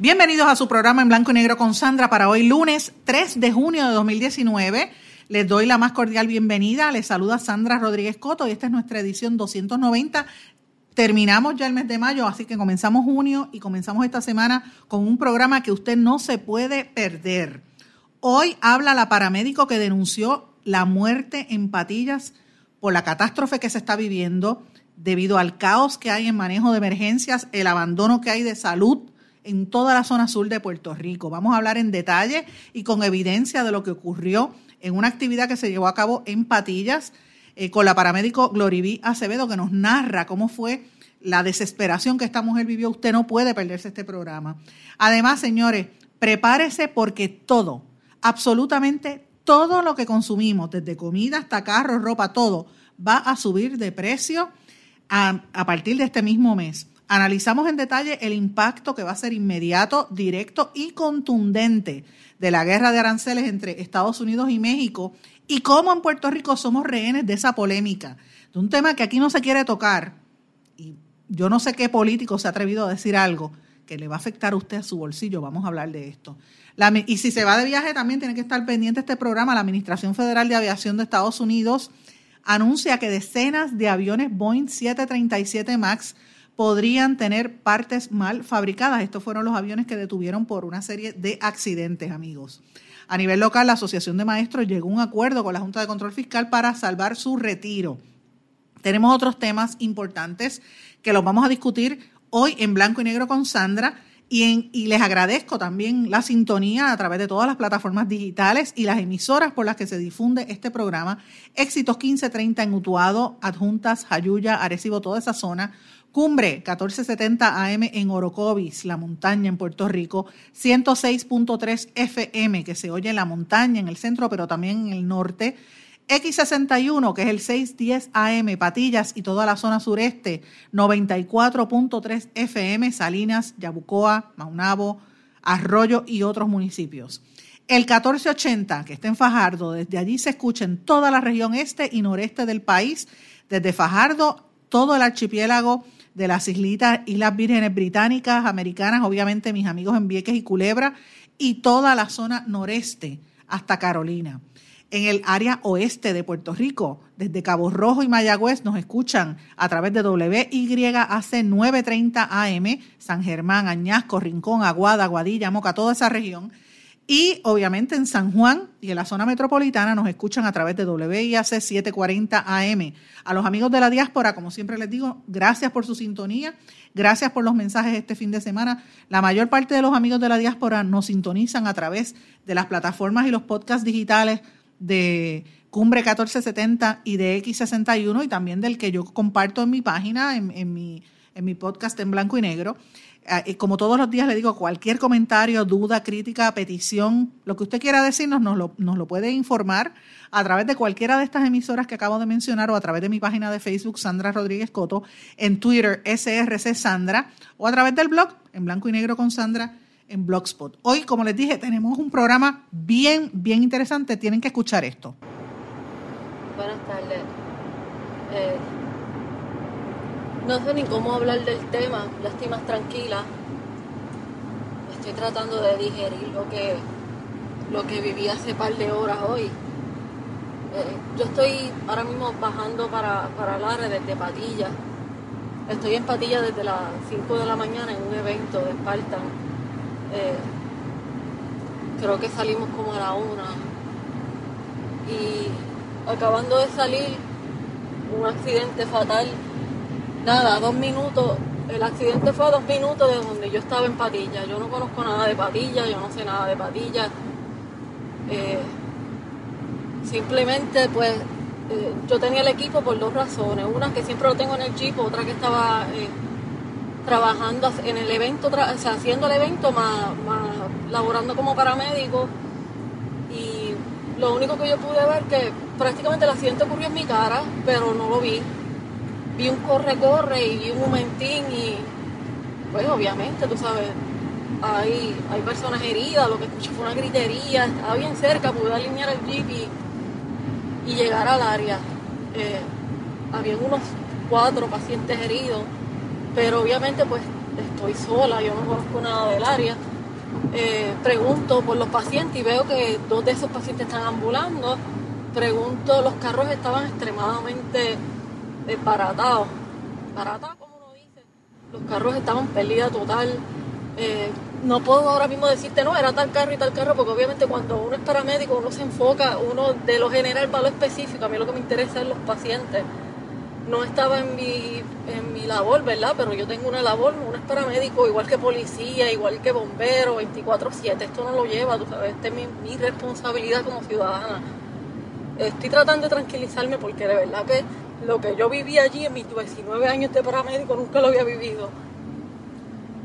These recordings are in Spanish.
Bienvenidos a su programa en blanco y negro con Sandra para hoy lunes 3 de junio de 2019. Les doy la más cordial bienvenida. Les saluda Sandra Rodríguez Coto y esta es nuestra edición 290. Terminamos ya el mes de mayo, así que comenzamos junio y comenzamos esta semana con un programa que usted no se puede perder. Hoy habla la paramédico que denunció la muerte en Patillas por la catástrofe que se está viviendo debido al caos que hay en manejo de emergencias, el abandono que hay de salud en toda la zona sur de Puerto Rico. Vamos a hablar en detalle y con evidencia de lo que ocurrió en una actividad que se llevó a cabo en Patillas eh, con la paramédico Gloriví Acevedo, que nos narra cómo fue la desesperación que esta mujer vivió. Usted no puede perderse este programa. Además, señores, prepárese porque todo, absolutamente todo lo que consumimos, desde comida hasta carros, ropa, todo, va a subir de precio a partir de este mismo mes. Analizamos en detalle el impacto que va a ser inmediato, directo y contundente de la guerra de aranceles entre Estados Unidos y México y cómo en Puerto Rico somos rehenes de esa polémica, de un tema que aquí no se quiere tocar. Y yo no sé qué político se ha atrevido a decir algo que le va a afectar a usted a su bolsillo. Vamos a hablar de esto y si se va de viaje también tiene que estar pendiente este programa. La Administración Federal de Aviación de Estados Unidos anuncia que decenas de aviones Boeing 737 MAX podrían tener partes mal fabricadas. Estos fueron los aviones que detuvieron por una serie de accidentes, amigos. A nivel local, la Asociación de Maestros llegó a un acuerdo con la Junta de Control Fiscal para salvar su retiro. Tenemos otros temas importantes que los vamos a discutir hoy en blanco y negro con Sandra. Y, les agradezco también la sintonía a través de todas las plataformas digitales y las emisoras por las que se difunde este programa. Éxitos 1530 en Utuado, Adjuntas, Jayuya, Arecibo, toda esa zona. Cumbre 1470 AM en Orocovis, la montaña en Puerto Rico. 106.3 FM que se oye en la montaña, en el centro, pero también en el norte. X61, que es el 610 AM, Patillas y toda la zona sureste, 94.3 FM, Salinas, Yabucoa, Maunabo, Arroyo y otros municipios. El 1480, que está en Fajardo, desde allí se escucha en toda la región este y noreste del país, desde Fajardo, todo el archipiélago de las islitas, Islas Vírgenes Británicas, Americanas, obviamente mis amigos en Vieques y Culebra, y toda la zona noreste hasta Carolina en el área oeste de Puerto Rico. Desde Cabo Rojo y Mayagüez nos escuchan a través de WYAC 930 AM, San Germán, Añasco, Rincón, Aguada, Aguadilla, Moca, toda esa región. Y obviamente en San Juan y en la zona metropolitana nos escuchan a través de WIAC 740 AM. A los amigos de la diáspora, como siempre les digo, gracias por su sintonía, gracias por los mensajes este fin de semana. La mayor parte de los amigos de la diáspora nos sintonizan a través de las plataformas y los podcasts digitales de Cumbre 1470 y de X61 y también del que yo comparto en mi página, en, mi, en mi podcast en blanco y negro. Eh, como todos los días le digo, cualquier comentario, duda, crítica, petición, lo que usted quiera decirnos, nos lo, nos lo puede informar a través de cualquiera de estas emisoras que acabo de mencionar o a través de mi página de Facebook, Sandra Rodríguez Coto, en Twitter, SRC Sandra, o a través del blog, en blanco y negro con Sandra en Blogspot. Hoy, como les dije, tenemos un programa bien, bien interesante. Tienen que escuchar esto. Buenas tardes. Eh, no sé ni cómo hablar del tema. Lástimas tranquila. Estoy tratando de digerir lo que, lo que viví hace par de horas hoy. Eh, yo estoy ahora mismo bajando para, para Lara desde Patilla. Estoy en Patilla desde las 5 de la mañana en un evento de Spartan eh, creo que salimos como a la una. Y acabando de salir, un accidente fatal. Nada, dos minutos. El accidente fue a dos minutos de donde yo estaba en Patilla. Yo no conozco nada de Patilla, yo no sé nada de Patilla. Eh, simplemente pues eh, yo tenía el equipo por dos razones. Una que siempre lo tengo en el jeep, otra que estaba eh, trabajando en el evento, o sea, haciendo el evento, más, más laborando como paramédico. Y lo único que yo pude ver que prácticamente el accidente ocurrió en mi cara, pero no lo vi. Vi un corre-corre y vi un momentín y pues obviamente, tú sabes, hay, hay personas heridas, lo que escuché fue una gritería, estaba bien cerca, pude alinear el jeep y y llegar al área. Eh, habían unos cuatro pacientes heridos, pero obviamente pues estoy sola, yo no conozco nada del área. Eh, pregunto por los pacientes y veo que dos de esos pacientes están ambulando. Pregunto, los carros estaban extremadamente desbaratados. Baratados, como uno dice. Los carros estaban pérdida total. Eh, no puedo ahora mismo decirte, no, era tal carro y tal carro, porque obviamente cuando uno es paramédico, uno se enfoca, uno de lo general para lo específico, a mí lo que me interesa es los pacientes. No estaba en mi, en mi labor, ¿verdad? Pero yo tengo una labor, uno es paramédico, igual que policía, igual que bombero, 24/7, esto no lo lleva, tú sabes, esta es mi, mi responsabilidad como ciudadana. Estoy tratando de tranquilizarme porque de verdad que lo que yo viví allí en mis 19 años de paramédico nunca lo había vivido.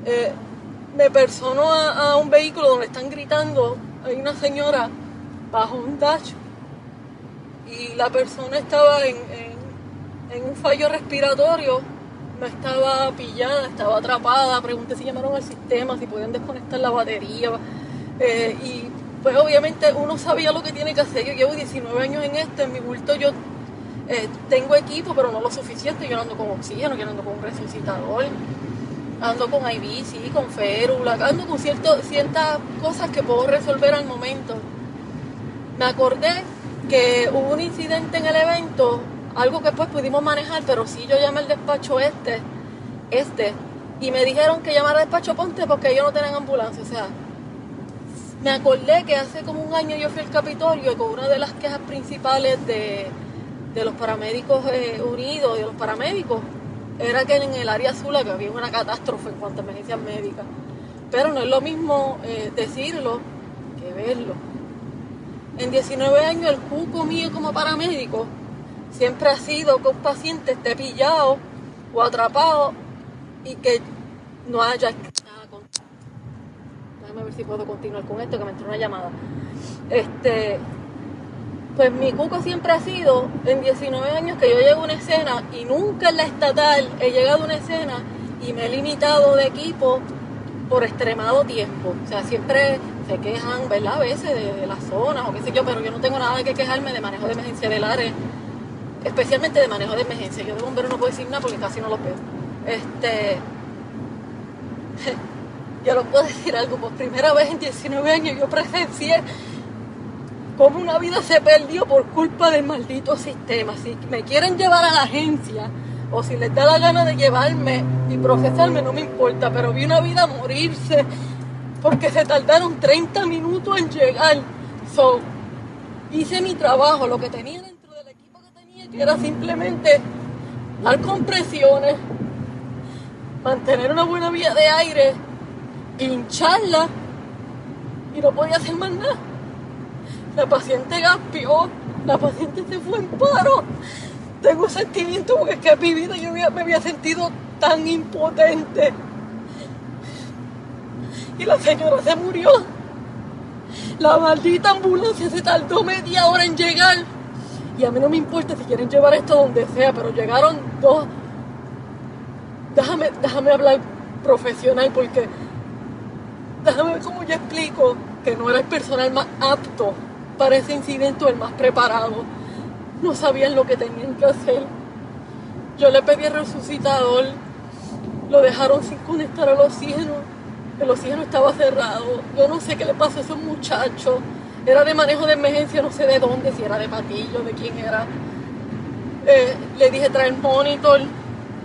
Eh, me personó a, un vehículo donde están gritando, hay una señora bajo un dash y la persona estaba en, un fallo respiratorio, no estaba pillada, estaba atrapada, pregunté si llamaron al sistema, si podían desconectar la batería eh, y pues obviamente uno sabía lo que tiene que hacer, yo llevo 19 años en esto, en mi bulto yo eh, tengo equipo pero no lo suficiente, yo ando con oxígeno, yo ando con un resucitador ando con IV, sí, con férula, ando con cierto, ciertas cosas que puedo resolver al momento. Me acordé que hubo un incidente en el evento, algo que después pudimos manejar, pero sí yo llamé al despacho este, este, y me dijeron que llamara al despacho Ponte porque ellos no tienen ambulancia, o sea, me acordé que hace como un año yo fui al Capitolio y con una de las quejas principales de, los paramédicos eh, unidos, de los paramédicos, era que en el área azul había una catástrofe en cuanto a emergencias médicas. Pero no es lo mismo eh, decirlo que verlo. En 19 años el cuco mío como paramédico siempre ha sido que un paciente esté pillado o atrapado y que no haya... Déjame ver si puedo continuar con esto, que me entró una llamada. Este, pues mi cuco siempre ha sido, en 19 años que yo llego a una escena y nunca en la estatal he llegado a una escena y me he limitado de equipo por extremado tiempo. O sea, siempre se quejan, ¿verdad? A veces de, las zonas o qué sé yo, pero yo no tengo nada que quejarme de manejo de emergencia del área, especialmente de manejo de emergencia. Yo de bombero no puedo decir nada porque casi no lo veo. Este. yo lo puedo decir algo, por primera vez en 19 años yo presencié como una vida se perdió por culpa del maldito sistema. Si me quieren llevar a la agencia o si les da la gana de llevarme y procesarme, no me importa, pero vi una vida morirse porque se tardaron 30 minutos en llegar. So, hice mi trabajo, lo que tenía dentro del equipo que tenía, que era simplemente dar compresiones, mantener una buena vía de aire, hincharla y no podía hacer más nada. La paciente gaspió, la paciente se fue en paro. Tengo sentimiento porque es que en mi vida yo me había sentido tan impotente. Y la señora se murió. La maldita ambulancia se tardó media hora en llegar. Y a mí no me importa si quieren llevar esto donde sea, pero llegaron dos. Déjame, déjame hablar profesional porque déjame ver cómo yo explico que no era el personal más apto para ese incidente el más preparado. No sabían lo que tenían que hacer. Yo le pedí el resucitador, lo dejaron sin conectar al oxígeno. El oxígeno estaba cerrado. Yo no sé qué le pasó a esos muchachos. Era de manejo de emergencia, no sé de dónde, si era de Patillo, de quién era. Eh, le dije traer monitor.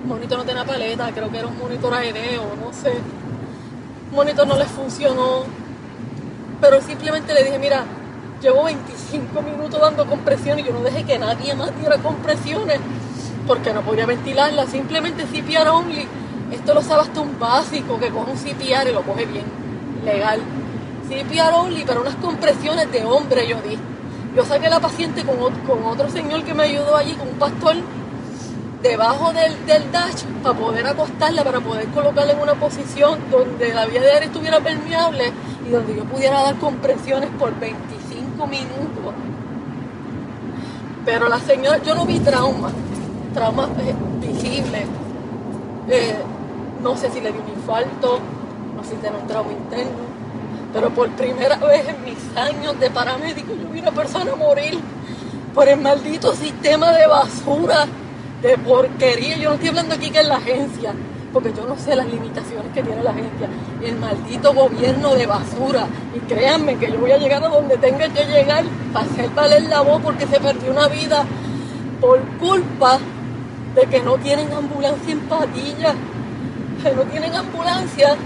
monitor no tenía paleta, creo que era un monitor aéreo, no sé. monitor no le funcionó. Pero simplemente le dije, mira, Llevo 25 minutos dando compresiones y yo no dejé que nadie más diera compresiones porque no podía ventilarla. Simplemente CPR only. Esto lo sabe hasta un básico que coge un CPR y lo coge bien, legal. CPR only, pero unas compresiones de hombre yo di. Yo saqué la paciente con, otro señor que me ayudó allí, con un pastor, debajo del, dash para poder acostarla, para poder colocarla en una posición donde la vía aire estuviera permeable y donde yo pudiera dar compresiones por 25 minutos. Pero la señora, yo no vi trauma, trauma eh, visible. Eh, no sé si le dio un infarto, no sé si tiene un trauma interno, pero por primera vez en mis años de paramédico yo vi una persona morir por el maldito sistema de basura de porquería. Yo no estoy hablando aquí que es la agencia, porque yo no sé las limitaciones que tiene la agencia. El maldito gobierno de basura. Y créanme que yo voy a llegar a donde tenga que llegar para hacer valer la voz porque se perdió una vida por culpa de que no tienen ambulancia en patilla. Que no tienen ambulancia.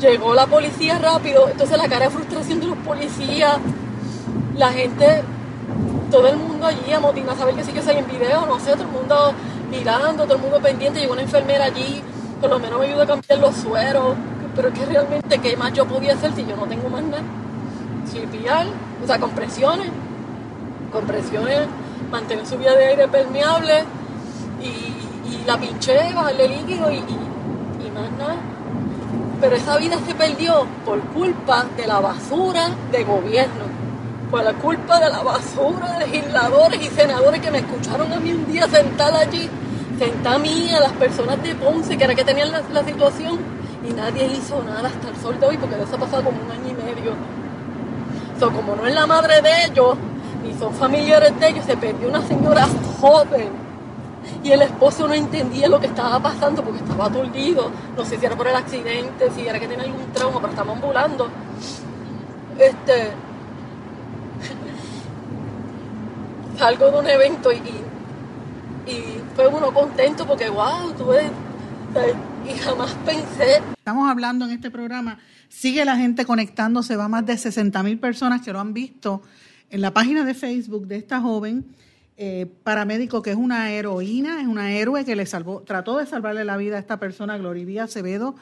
Llegó la policía rápido, entonces la cara de frustración de los policías, la gente todo el mundo allí amotina a saber que sí que hay en video, no sé, todo el mundo mirando, todo el mundo pendiente, llegó una enfermera allí, por lo menos me ayudó a cambiar los sueros, pero es que realmente, ¿qué más yo podía hacer si yo no tengo más nada? CPR, o sea, compresiones, compresiones, mantener su vía de aire permeable y, la pinché, bajarle líquido y, y más nada. Pero esa vida se perdió por culpa de la basura de gobierno por la culpa de la basura de legisladores y senadores que me escucharon a mí un día sentada allí, sentada a mí, a las personas de Ponce, que era que tenían la, situación, y nadie hizo nada hasta el sol de hoy, porque eso ha pasado como un año y medio. So, como no es la madre de ellos, ni son familiares de ellos, se perdió una señora joven. Y el esposo no entendía lo que estaba pasando porque estaba aturdido. No sé si era por el accidente, si era que tenía algún trauma, pero estaba ambulando. Este, salgo de un evento y, uno contento porque, wow, tuve, y jamás pensé. Estamos hablando en este programa, sigue la gente conectándose, va más de 60 mil personas que lo han visto en la página de Facebook de esta joven eh, paramédico que es una heroína, es una héroe que le salvó, trató de salvarle la vida a esta persona, Glorivía Acevedo.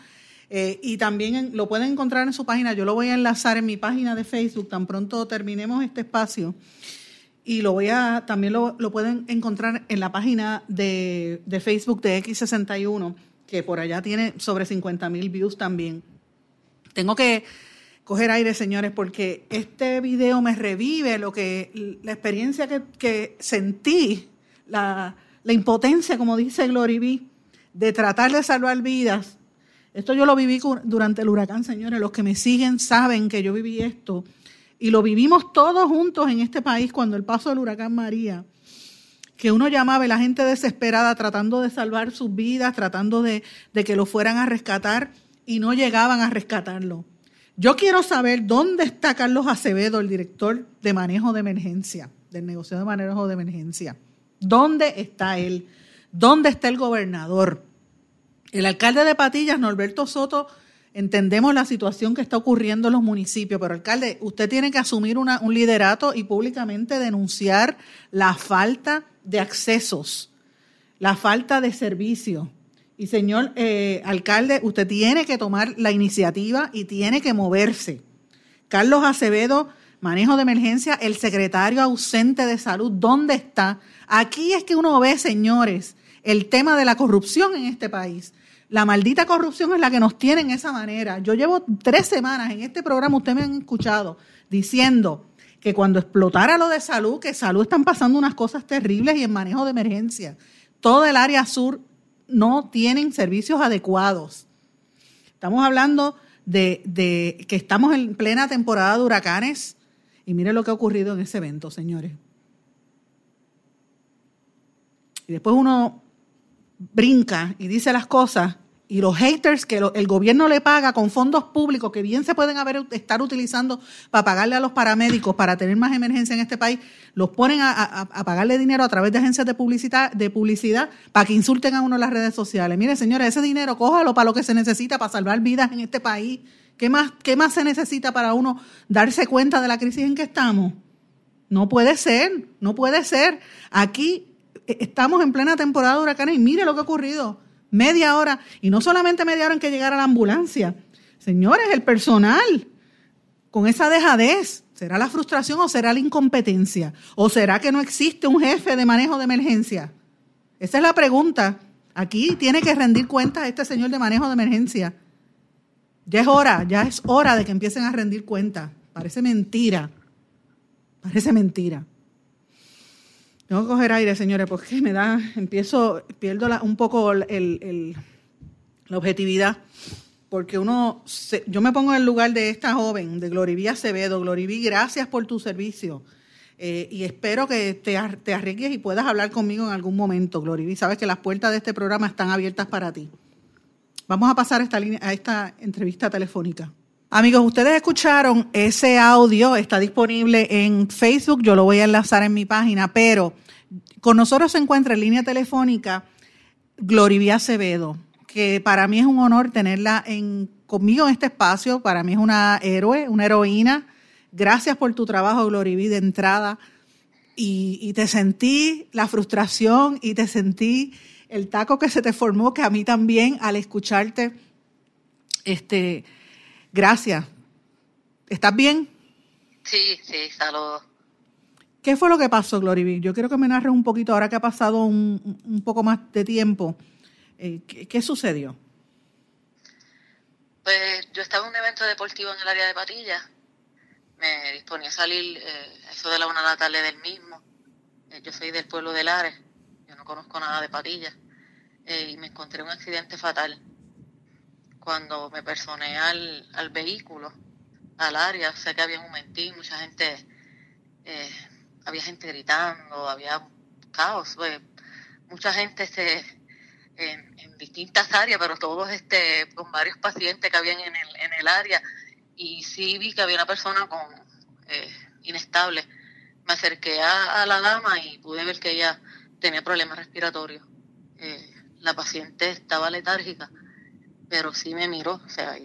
Eh, y también lo pueden encontrar en su página, yo lo voy a enlazar en mi página de Facebook tan pronto terminemos este espacio y lo voy a, también lo, pueden encontrar en la página de, Facebook de X61, que por allá tiene sobre 50 mil views también. Tengo que coger aire, señores, porque este video me revive lo que, la experiencia que, sentí, la, impotencia, como dice Glory B, de tratar de salvar vidas. Esto yo lo viví durante el huracán, señores. Los que me siguen saben que yo viví esto y lo vivimos todos juntos en este país cuando el paso del huracán María, que uno llamaba a la gente desesperada tratando de salvar sus vidas, tratando de, que lo fueran a rescatar y no llegaban a rescatarlo. Yo quiero saber dónde está Carlos Acevedo, el director de manejo de emergencia, del negocio de manejo de emergencia. ¿Dónde está él? ¿Dónde está el gobernador? El alcalde de Patillas, Norberto Soto, Entendemos la situación que está ocurriendo en los municipios, pero alcalde, usted tiene que asumir un liderato y públicamente denunciar la falta de accesos, la falta de servicio. Y señor eh, alcalde, usted tiene que tomar la iniciativa y tiene que moverse. Carlos Acevedo, manejo de emergencia, el secretario ausente de salud, ¿dónde está? Aquí es que uno ve, señores, el tema de la corrupción en este país. La maldita corrupción es la que nos tiene en esa manera. Yo llevo tres semanas en este programa, ustedes me han escuchado, diciendo que cuando explotara lo de salud, que salud están pasando unas cosas terribles y en manejo de emergencia. Todo el área sur no tienen servicios adecuados. Estamos hablando de, de que estamos en plena temporada de huracanes y mire lo que ha ocurrido en ese evento, señores. Y después uno brinca y dice las cosas y los haters que el gobierno le paga con fondos públicos que bien se pueden haber estar utilizando para pagarle a los paramédicos para tener más emergencia en este país, los ponen a, pagarle dinero a través de agencias de publicidad, de publicidad para que insulten a uno en las redes sociales. Mire, señores, ese dinero cójalo para lo que se necesita para salvar vidas en este país. ¿Qué más, qué más se necesita para uno darse cuenta de la crisis en que estamos? No puede ser, no puede ser. Aquí eh, estamos en plena temporada de huracanes y mire lo que ha ocurrido. Media hora, y no solamente media hora en que llegara la ambulancia. Señores, el personal, con esa dejadez? ¿Será la frustración o será la incompetencia? ¿O será que no existe un jefe de manejo de emergencia? Esa es la pregunta. Aquí tiene que rendir cuenta este señor de manejo de emergencia. Ya es hora, ya es hora de que empiecen a rendir cuenta. Parece mentira. Parece mentira. Tengo que coger aire, señores, porque me da, empiezo, pierdo un poco el, la objetividad porque uno, yo me pongo en el lugar de esta joven, de Gloriví Acevedo. Gloriví, gracias por tu servicio. Eh, y espero que te, te, arriesgues y puedas hablar conmigo en algún momento, Gloriví. Sabes que las puertas de este programa están abiertas para ti. Vamos a pasar a esta, a esta entrevista telefónica. Amigos, ustedes escucharon ese audio, está disponible en Facebook, yo lo voy a enlazar en mi página, pero con nosotros se encuentra en línea telefónica Gloriví Acevedo que para mí es un honor tenerla en, conmigo en este espacio. Para mí es una héroe, una heroína. Gracias por tu trabajo, Gloriví, de entrada. Y, te sentí la frustración y te sentí el taco que se te formó, que a mí también al escucharte. Este, gracias. ¿Estás bien? Sí, sí, saludos. ¿Qué fue lo que pasó, Gloriví? Yo quiero que me narres un poquito, ahora que ha pasado un, un poco más de tiempo, eh, ¿qué, sucedió? Pues yo estaba en un evento deportivo en el área de Patilla. Me disponía a salir eh, eso de la una de la tarde del mismo. Eh, yo soy del pueblo de Lares. Yo no conozco nada de Patilla. y me encontré un accidente fatal. Cuando me personé al, al vehículo, al área, sé que había un momentín, mucha gente, había gente gritando, había caos. Pues, mucha gente se en, distintas áreas, pero todos este, con varios pacientes que habían en el, en el área. Y sí vi que había una persona con eh, inestable. Me acerqué a, la dama y pude ver que ella tenía problemas respiratorios. Eh, la paciente estaba letárgica, pero sí me miró, o sea,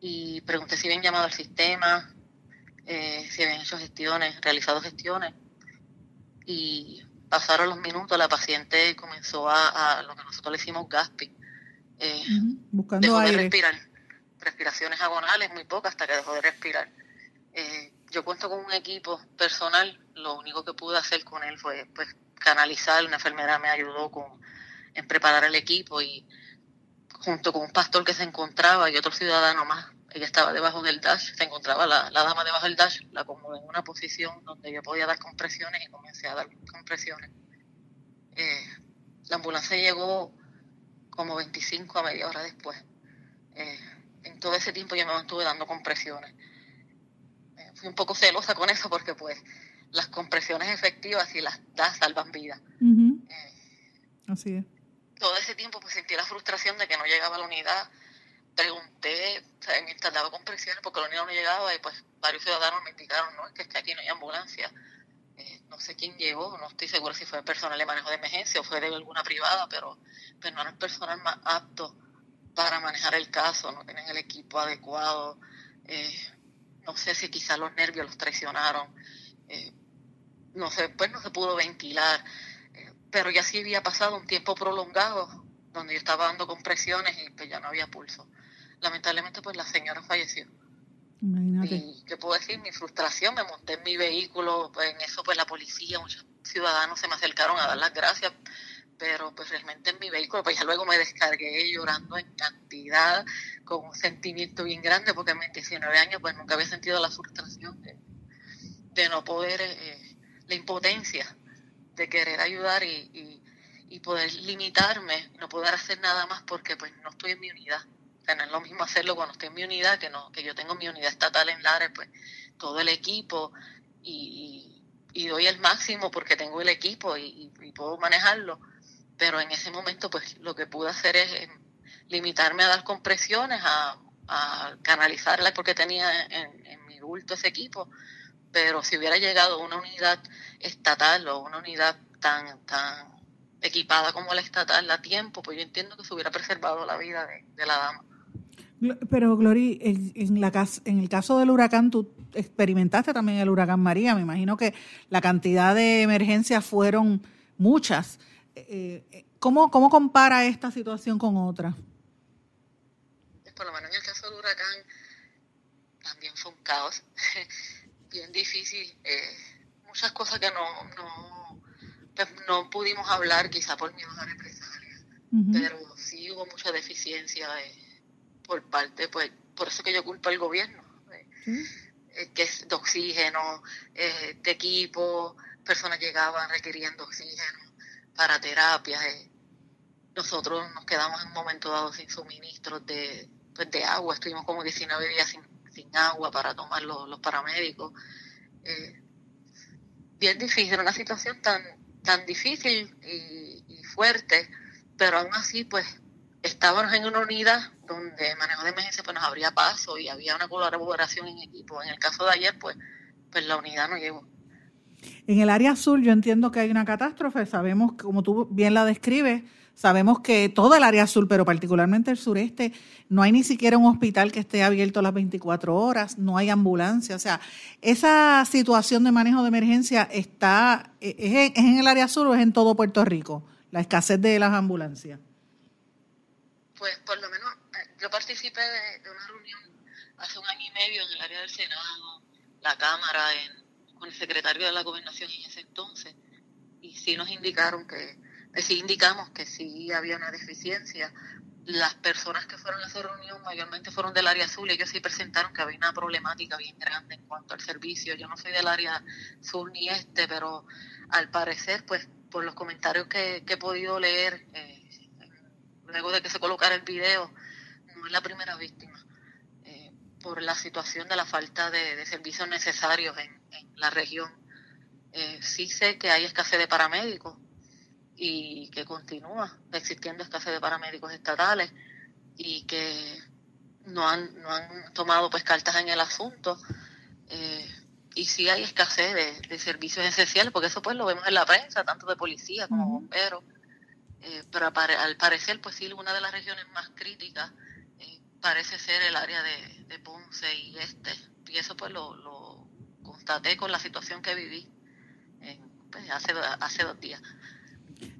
y, pregunté si habían llamado al sistema, eh, si habían hecho gestiones, realizado gestiones. Y pasaron los minutos, la paciente comenzó a, lo que nosotros le hicimos gasping. Eh, Buscando dejó aire. de respirar. Respiraciones agonales, muy pocas, hasta que dejó de respirar. Eh, yo cuento con un equipo personal, lo único que pude hacer con él fue pues canalizar, una enfermera me ayudó con, en preparar el equipo y junto con un pastor que se encontraba y otro ciudadano más ella estaba debajo del dash, se encontraba la, dama debajo del dash, la acomodé en una posición donde yo podía dar compresiones y comencé a dar compresiones. Eh, la ambulancia llegó como 25 a media hora después. Eh, en todo ese tiempo yo me mantuve dando compresiones. Eh, fui un poco celosa con eso porque pues las compresiones efectivas y las das salvan vidas. Así es. Todo ese tiempo pues sentí la frustración de que no llegaba a la unidad, pregunté, o sea, mientras daba compresiones, porque la unidad no llegaba y pues varios ciudadanos me indicaron, no, es que, aquí no hay ambulancia. Eh, no sé quién llegó, no estoy segura si fue personal de manejo de emergencia o fue de alguna privada, pero, pero no era el personal más apto para manejar el caso, no tienen el equipo adecuado. Eh, no sé si quizás los nervios los traicionaron. Eh, no sé, pues no se pudo ventilar. Pero ya sí había pasado un tiempo prolongado donde yo estaba dando compresiones y pues ya no había pulso. Lamentablemente pues la señora falleció. Y qué puedo decir, mi frustración, me monté en mi vehículo, pues, en eso pues la policía, muchos ciudadanos se me acercaron a dar las gracias, pero pues realmente en mi vehículo, pues ya luego me descargué llorando en cantidad, con un sentimiento bien grande, porque en mis 19 años pues nunca había sentido la frustración de, de no poder, eh, la impotencia de querer ayudar y, y, y poder limitarme, no poder hacer nada más porque pues no estoy en mi unidad. Tener lo mismo hacerlo cuando estoy en mi unidad, que no que yo tengo mi unidad estatal en Lares, pues todo el equipo y, doy el máximo porque tengo el equipo y, puedo manejarlo, pero en ese momento pues lo que pude hacer es em, limitarme a dar compresiones, a, a canalizarla porque tenía en, en mi bulto ese equipo, pero si hubiera llegado una unidad estatal o una unidad tan, tan equipada como la estatal a tiempo, pues yo entiendo que se hubiera preservado la vida de la dama. Pero, Glory, en, la, en el caso del huracán, tú experimentaste también el huracán María. Me imagino que la cantidad de emergencias fueron muchas. Eh, eh, ¿cómo, ¿Cómo compara esta situación con otra? Por lo menos en el caso del huracán también fue un caos, bien difícil, eh, muchas cosas que no, no, pues, no pudimos hablar quizá por miedo a represalias, pero sí hubo mucha deficiencia eh, por parte, pues por eso que yo culpo al gobierno, eh, que es de oxígeno, de equipo, personas llegaban requiriendo oxígeno para terapias. Nosotros nos quedamos en un momento dado sin suministros de, pues, de agua, estuvimos como 19 días sin, agua para tomar los, los paramédicos. Eh, bien difícil, una situación tan, tan difícil y, y, fuerte, pero aún así, pues estábamos en una unidad donde el manejo de emergencia pues, nos abría paso y había una colaboración en equipo. En el caso de ayer, pues, pues la unidad no llegó. En el área azul yo entiendo que hay una catástrofe, sabemos, como tú bien la describes, sabemos que todo el área azul, pero particularmente el sureste, no hay ni siquiera un hospital que esté abierto las 24 horas, no hay ambulancia, o sea, esa situación de manejo de emergencia está, ¿es, en el área azul o es en todo Puerto Rico, la escasez de las ambulancias? Pues por lo menos eh, yo participé de, una reunión hace un año y medio en el área del Senado, la Cámara, en con el secretario de la gobernación en ese entonces y sí nos indicaron que, sí indicamos que sí había una deficiencia. Las personas que fueron a esa reunión mayormente fueron del área azul y ellos sí presentaron que había una problemática bien grande en cuanto al servicio. Yo no soy del área sur ni este, pero al parecer, pues por los comentarios que, he podido leer eh, luego de que se colocara el video, no es la primera víctima eh, por la situación de la falta de servicios necesarios en, la región. Eh, sí sé que hay escasez de paramédicos y que continúa existiendo escasez de paramédicos estatales y que no han, no han tomado pues cartas en el asunto. Eh, y sí hay escasez de, servicios esenciales, porque eso pues lo vemos en la prensa, tanto de policía como bomberos. Eh, pero al parecer, pues sí, una de las regiones más críticas eh, parece ser el área de, de, Ponce y este. Y eso pues lo, lo, constaté con la situación que viví pues, hace, hace dos días.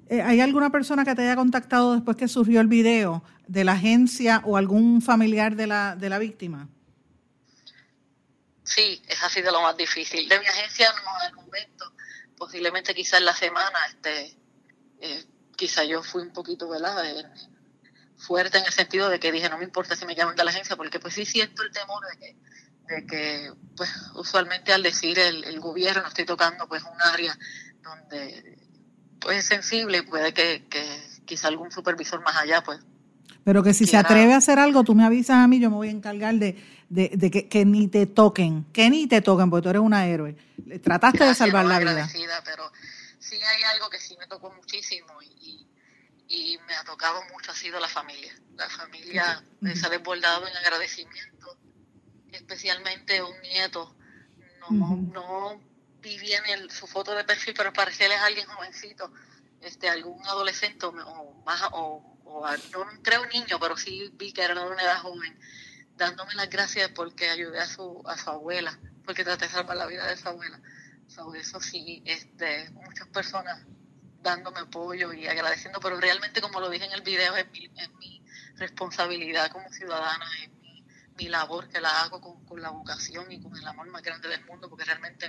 Eh, ¿Hay alguna persona que te haya contactado después que surgió el video de la agencia o algún familiar de la, de la víctima? Sí, esa ha sido lo más difícil. De mi agencia no, al momento, posiblemente quizás la semana, este, eh, quizá yo fui un poquito, ¿verdad? Eh, fuerte en el sentido de que dije, no me importa si me llaman de la agencia, porque pues sí siento el temor de que de que pues usualmente al decir el, gobierno estoy tocando pues un área donde pues es sensible puede que, que quizá algún supervisor más allá pues pero que si se atreve a hacer algo, tú me avisas a mí, yo me voy a encargar de, de, que, que, ni te toquen, que ni te toquen, porque tú eres una héroe. Trataste de salvar la vida. Pero sí hay algo que sí me tocó muchísimo y, y, me ha tocado mucho, ha sido la familia. La familia se ha desbordado en agradecimiento especialmente un nieto, no, no vivía en su foto de perfil, pero parecía es alguien jovencito, este, algún adolescente o más, o, no creo niño, pero sí vi que era de una edad joven, dándome las gracias porque ayudé a su, a su abuela, porque traté de salvar la vida de su abuela. Sobre eso sí, este, muchas personas dándome apoyo y agradeciendo, pero realmente como lo dije en el video, es mi, es mi responsabilidad como ciudadana, mi labor que la hago con, la vocación y con el amor más grande del mundo, porque realmente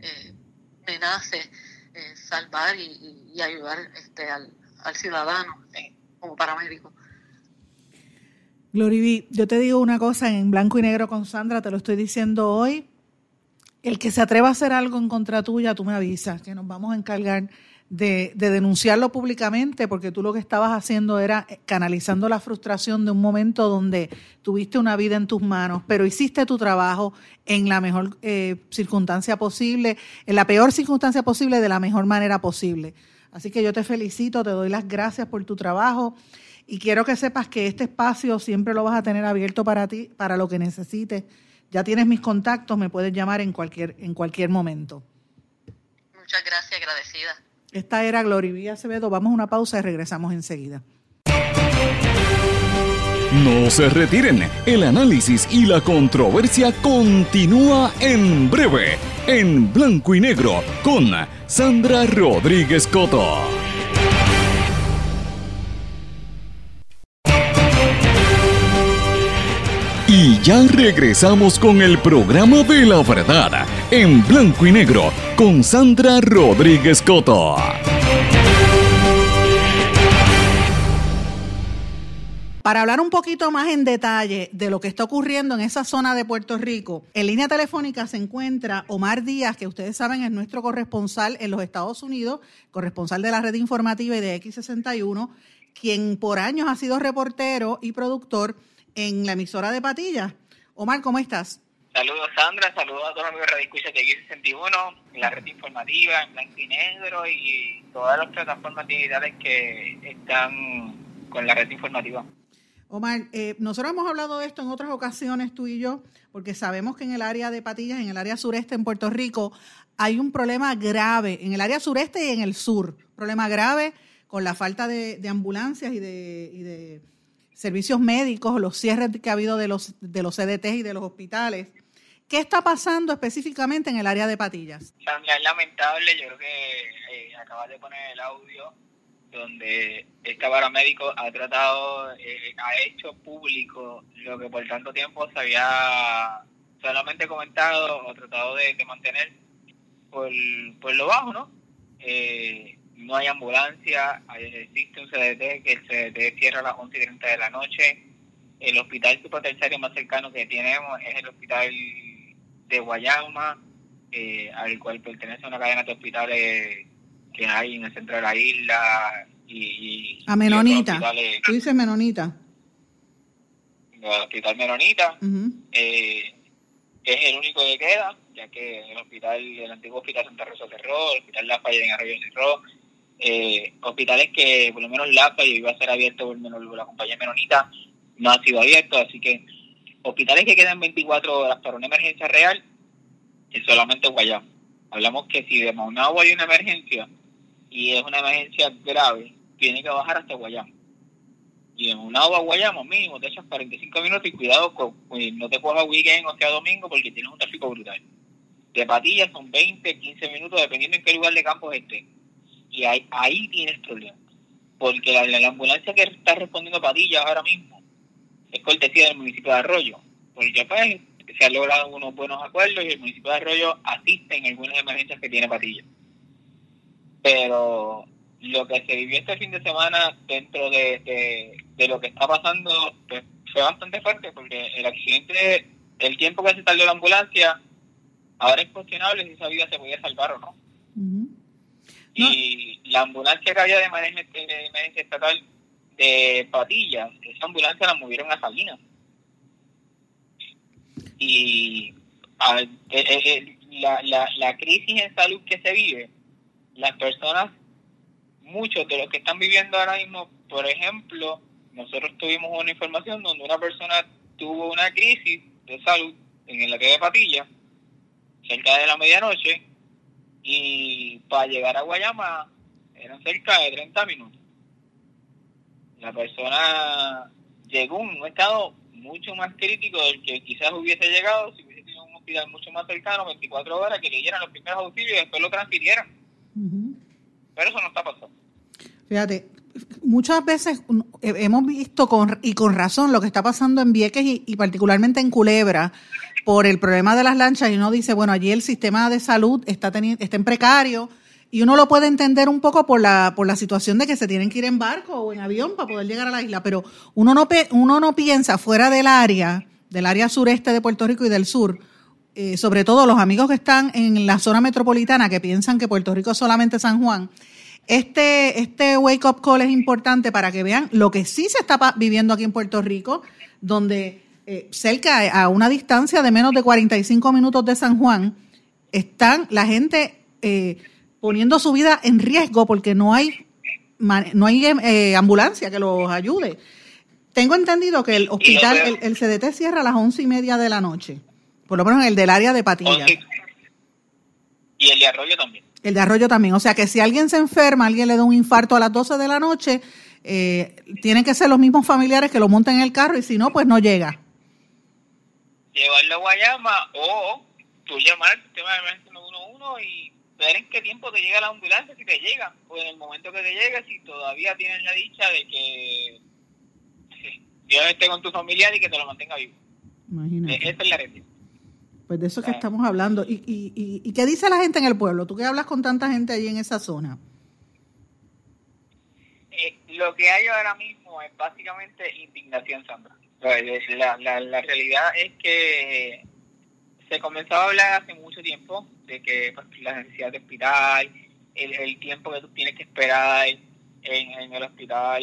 eh, me nace eh, salvar y, ayudar este, al, ciudadano eh, como paramédico. Gloriví, yo te digo una cosa en blanco y negro con Sandra, te lo estoy diciendo hoy. El que se atreva a hacer algo en contra tuya, tú me avisas, que nos vamos a encargar de, denunciarlo públicamente, porque tú lo que estabas haciendo era canalizando la frustración de un momento donde tuviste una vida en tus manos, pero hiciste tu trabajo en la mejor eh, circunstancia posible, en la peor circunstancia posible, de la mejor manera posible. Así que yo te felicito, te doy las gracias por tu trabajo y quiero que sepas que este espacio siempre lo vas a tener abierto para ti, para lo que necesites. Ya tienes mis contactos, me puedes llamar en cualquier, en cualquier momento. Muchas gracias, agradecida. Esta era Glorivía Acevedo. Vamos a una pausa y regresamos enseguida. No se retiren, el análisis y la controversia continúa en breve, en blanco y negro, con Sandra Rodríguez Coto. Y ya regresamos con el programa de la verdad en blanco y negro con Sandra Rodríguez Coto. Para hablar un poquito más en detalle de lo que está ocurriendo en esa zona de Puerto Rico, en línea telefónica se encuentra Omar Díaz, que ustedes saben es nuestro corresponsal en los Estados Unidos, corresponsal de la red informativa y de X61, quien por años ha sido reportero y productor en la emisora de Patillas. Omar, ¿cómo estás? Saludos Sandra, saludos a todos los amigos de Radio de X61, en la red informativa, en blanco y negro y todas las plataformas digitales que están con la red informativa. Omar, eh, nosotros hemos hablado de esto en otras ocasiones, tú y yo, porque sabemos que en el área de Patillas, en el área sureste en Puerto Rico, hay un problema grave, en el área sureste y en el sur, problema grave con la falta de, ambulancias y de, servicios médicos, los cierres que ha habido de los, de los CDT y de los hospitales. ¿Qué está pasando específicamente en el área de Patillas? Es lamentable, yo creo que eh, acabas de poner el audio donde este paramédico ha tratado, eh, ha hecho público lo que por tanto tiempo se había solamente comentado o tratado de, mantener por, por, lo bajo, ¿no? Eh, no hay ambulancia, existe un CDT que el CDT cierra a las 11 y 30 de la noche. El hospital superterciario más cercano que tenemos es el hospital de Guayama, eh, al cual pertenece una cadena de hospitales que hay en el centro de la isla y... a Menonita. Tú dices Menonita. El hospital Menonita eh, es el único que queda, ya que el hospital, el antiguo hospital Santa Rosa cerró, el hospital Lafayette en Arroyo cerró, eh, hospitales que por lo menos Lafayette iba a ser abierto por, la compañía Menonita, no ha sido abierto, así que hospitales que quedan 24 horas para una emergencia real es solamente Guayama. Hablamos que si de Maunabo hay una emergencia, y es una emergencia grave, tiene que bajar hasta Guayama. Y en un agua Guayama mínimo te echas 45 minutos y cuidado con, no te cojas weekend o sea domingo porque tienes un tráfico brutal. De patillas son 20, 15 minutos dependiendo en qué lugar de campo esté. Y ahí, ahí tienes problemas. Porque la, ambulancia que está respondiendo a Patillas ahora mismo es cortesía del municipio de Arroyo. Porque pues se han logrado unos buenos acuerdos y el municipio de Arroyo asiste en algunas emergencias que tiene Patillas pero lo que se vivió este fin de semana dentro de, lo que está pasando pues, fue bastante fuerte porque el accidente, el tiempo que se tardó la ambulancia, ahora es cuestionable si esa vida se podía salvar o no. Y la ambulancia que había de emergencia, estatal de Patillas, esa ambulancia la movieron a Salinas. Y eh, eh, eh, la, la, la crisis en salud que se vive las personas, muchos de los que están viviendo ahora mismo, por ejemplo, nosotros tuvimos una información donde una persona tuvo una crisis de salud en área de Patilla, cerca de la medianoche, y para llegar a Guayama eran cerca de 30 minutos. La persona llegó en un estado mucho más crítico del que quizás hubiese llegado si hubiese tenido un hospital mucho más cercano, 24 horas, que le dieran los primeros auxilios y después lo transfirieran pero eso no está pasando. Fíjate, muchas veces hemos visto con, y con razón lo que está pasando en Vieques y, particularmente en Culebra por el problema de las lanchas y uno dice, bueno, allí el sistema de salud está, está en precario y uno lo puede entender un poco por la, por la situación de que se tienen que ir en barco o en avión para poder llegar a la isla, pero uno no, uno no piensa fuera del área, del área sureste de Puerto Rico y del sur, eh, sobre todo los amigos que están en la zona metropolitana, que piensan que Puerto Rico es solamente San Juan, este, este wake up call es importante para que vean lo que sí se está viviendo aquí en Puerto Rico, donde eh, cerca a una distancia de menos de 45 minutos de San Juan, están la gente eh, poniendo su vida en riesgo porque no hay, no hay ambulancia que los ayude. Tengo entendido que el hospital, el, el CDT cierra a las once y media de la noche. Por lo menos en el del área de Patilla. Y el de Arroyo también. El de Arroyo también. O sea que si alguien se enferma, alguien le da un infarto a las 12 de la noche, eh, tienen que ser los mismos familiares que lo monten en el carro y si no, pues no llega. Llevarlo a Guayama o tú llamar al sistema de emergencia 111 y ver en qué tiempo te llega la ambulancia, si te llega, o en el momento que te llegue, si todavía tienen la dicha de que Dios esté con tu familiar y que te lo mantenga vivo. Imagínate. esa es la realidad. Pues de eso es que estamos hablando. ¿Y, y, y, qué dice la gente en el pueblo? ¿Tú qué hablas con tanta gente allí en esa zona? Eh, lo que hay ahora mismo es básicamente indignación, Sandra. La, la, la realidad es que se comenzó a hablar hace mucho tiempo de que pues, la necesidad de hospital, el, el tiempo que tú tienes que esperar en, el hospital.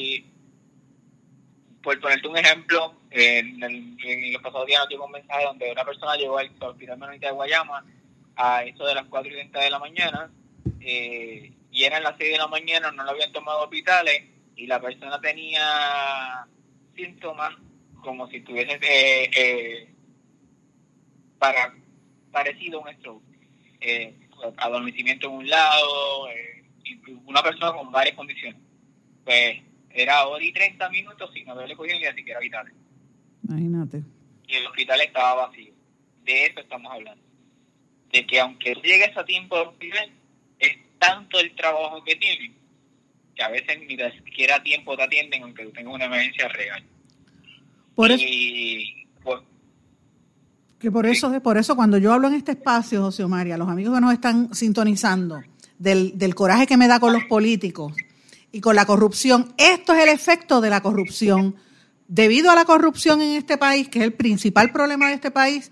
Por ponerte un ejemplo, en, en los pasados días nos llegó un mensaje donde una persona llegó al hospital menonita de Guayama a eso de las 4 y 30 de la mañana eh, y eran las 6 de la mañana, no lo habían tomado hospitales y la persona tenía síntomas como si tuviese eh, eh, para parecido a un stroke. Eh, adormecimiento en un lado, eh, una persona con varias condiciones. Pues era hora y 30 minutos sin haberle cogido ni siquiera vital. Imagínate. Y el hospital estaba vacío. De eso estamos hablando. De que aunque llegues a tiempo de hospital, es tanto el trabajo que tienen que a veces ni siquiera tiempo te atienden aunque tú tengas una emergencia real. Por eso, pues, que por eso, por eso cuando yo hablo en este espacio, José María, los amigos que nos están sintonizando, del, del coraje que me da con los políticos y con la corrupción, esto es el efecto de la corrupción. Debido a la corrupción en este país, que es el principal problema de este país,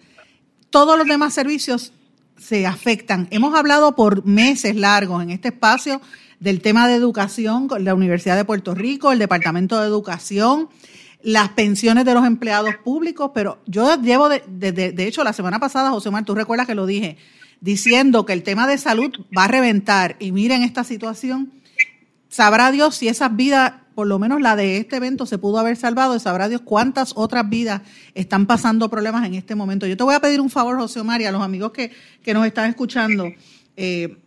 todos los demás servicios se afectan. Hemos hablado por meses largos en este espacio del tema de educación, con la Universidad de Puerto Rico, el Departamento de Educación, las pensiones de los empleados públicos, pero yo llevo, de, de, hecho, la semana pasada, José Mar, tú recuerdas que lo dije, diciendo que el tema de salud va a reventar y miren esta situación, sabrá Dios si esas vidas, por lo menos la de este evento, se pudo haber salvado y sabrá Dios cuántas otras vidas están pasando problemas en este momento. Yo te voy a pedir un favor, José Omar, y a los amigos que, que nos están escuchando, eh,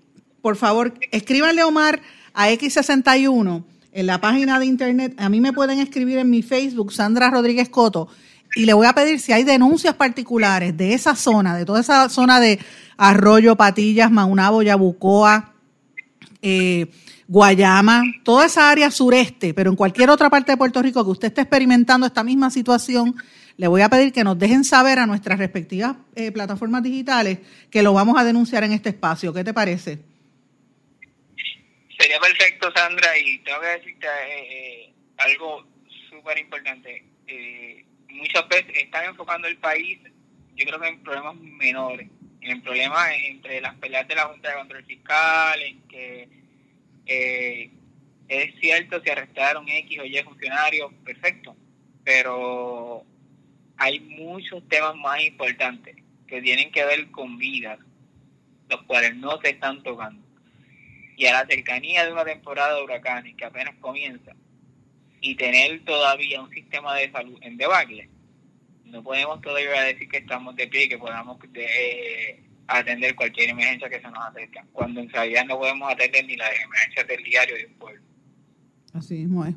por favor, escríbanle Omar a X61 en la página de internet. A mí me pueden escribir en mi Facebook, Sandra Rodríguez Coto, y le voy a pedir si hay denuncias particulares de esa zona, de toda esa zona de Arroyo, Patillas, Maunabo, Yabucoa, eh, Guayama, toda esa área sureste, pero en cualquier otra parte de Puerto Rico que usted esté experimentando esta misma situación, le voy a pedir que nos dejen saber a nuestras respectivas eh, plataformas digitales que lo vamos a denunciar en este espacio. ¿Qué te parece? Sería perfecto, Sandra, y tengo que decirte eh, eh, algo súper importante. Eh, muchas veces están enfocando el país, yo creo que en problemas menores, en problemas entre las peleas de la Junta de Control Fiscal, en que es cierto si arrestaron X o Y funcionarios, perfecto, pero hay muchos temas más importantes que tienen que ver con vidas, los cuales no se están tocando y a la cercanía de una temporada de huracanes que apenas comienza y tener todavía un sistema de salud en debacle, no podemos todavía decir que estamos de pie y que podamos eh, atender cualquier emergencia que se nos acerque, cuando en realidad no podemos atender ni las emergencias del diario de un pueblo. Así mismo es.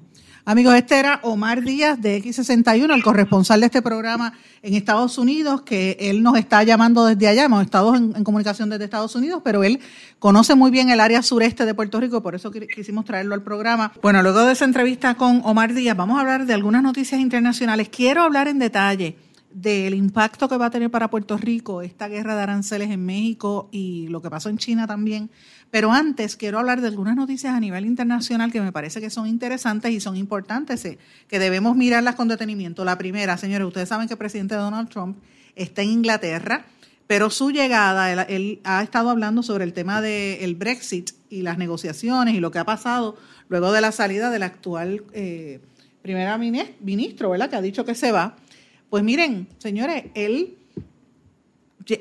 Amigos, este era Omar Díaz de X61, el corresponsal de este programa en Estados Unidos, que él nos está llamando desde allá. Hemos estado en, comunicación desde Estados Unidos, pero él conoce muy bien el área sureste de Puerto Rico, por eso quisimos traerlo al programa. Bueno, luego de esa entrevista con Omar Díaz, vamos a hablar de algunas noticias internacionales. Quiero hablar en detalle del impacto que va a tener para Puerto Rico esta guerra de aranceles en México y lo que pasó en China también pero antes quiero hablar de algunas noticias a nivel internacional que me parece que son interesantes y son importantes, eh, que debemos mirarlas con detenimiento. La primera, señores, ustedes saben que el presidente Donald Trump está en Inglaterra, pero su llegada, él, ha estado hablando sobre el tema del Brexit y las negociaciones y lo que ha pasado luego de la salida del actual eh, primera ministro, ¿verdad? Que ha dicho que se va. Pues miren, señores, él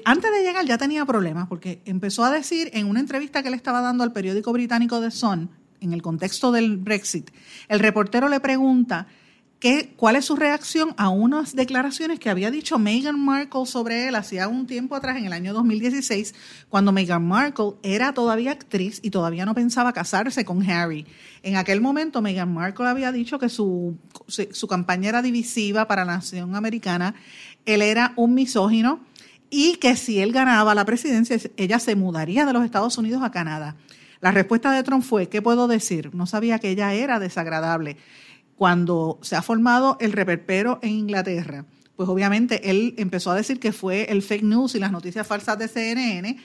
antes de llegar ya tenía problemas porque empezó a decir en una entrevista que le estaba dando al periódico británico The Sun, en el contexto del Brexit, el reportero le pregunta qué, cuál es su reacción a unas declaraciones que había dicho Meghan Markle sobre él hacía un tiempo atrás, en el año 2016, cuando Meghan Markle era todavía actriz y todavía no pensaba casarse con Harry. En aquel momento Meghan Markle había dicho que su, su campaña era divisiva para la nación americana, él era un misógino, y que si él ganaba la presidencia, ella se mudaría de los Estados Unidos a Canadá. La respuesta de Trump fue, ¿qué puedo decir? No sabía que ella era desagradable. Cuando se ha formado el reperpero en Inglaterra pues obviamente él empezó a decir que fue el fake news y las noticias falsas de CNN.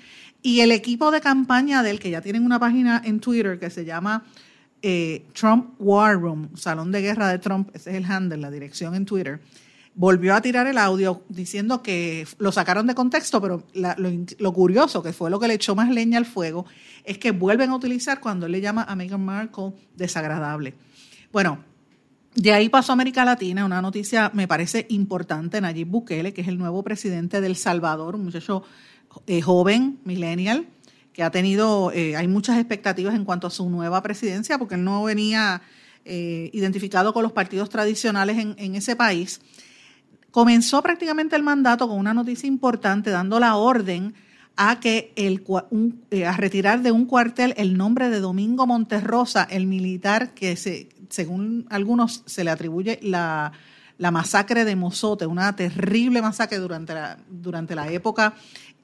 Y el equipo de campaña de él, que ya tienen una página en Twitter que se llama eh, Trump War Room, Salón de Guerra de Trump, ese es el handle, la dirección en Twitter, volvió a tirar el audio diciendo que lo sacaron de contexto, pero lo, curioso, que fue lo que le echó más leña al fuego, es que vuelven a utilizar cuando él le llama a Meghan Markle desagradable. Bueno, de ahí pasó a América Latina, una noticia me parece importante, Nayib Bukele, que es el nuevo presidente de El Salvador, un muchacho eh, joven, millennial, que ha tenido, eh, hay muchas expectativas en cuanto a su nueva presidencia, porque él no venía eh, identificado con los partidos tradicionales en, ese país. Comenzó prácticamente el mandato con una noticia importante, dando la orden a que el, a retirar de un cuartel el nombre de Domingo Monterrosa, el militar que se, según algunos se le atribuye la, masacre de Mozote, una terrible masacre durante la, durante la época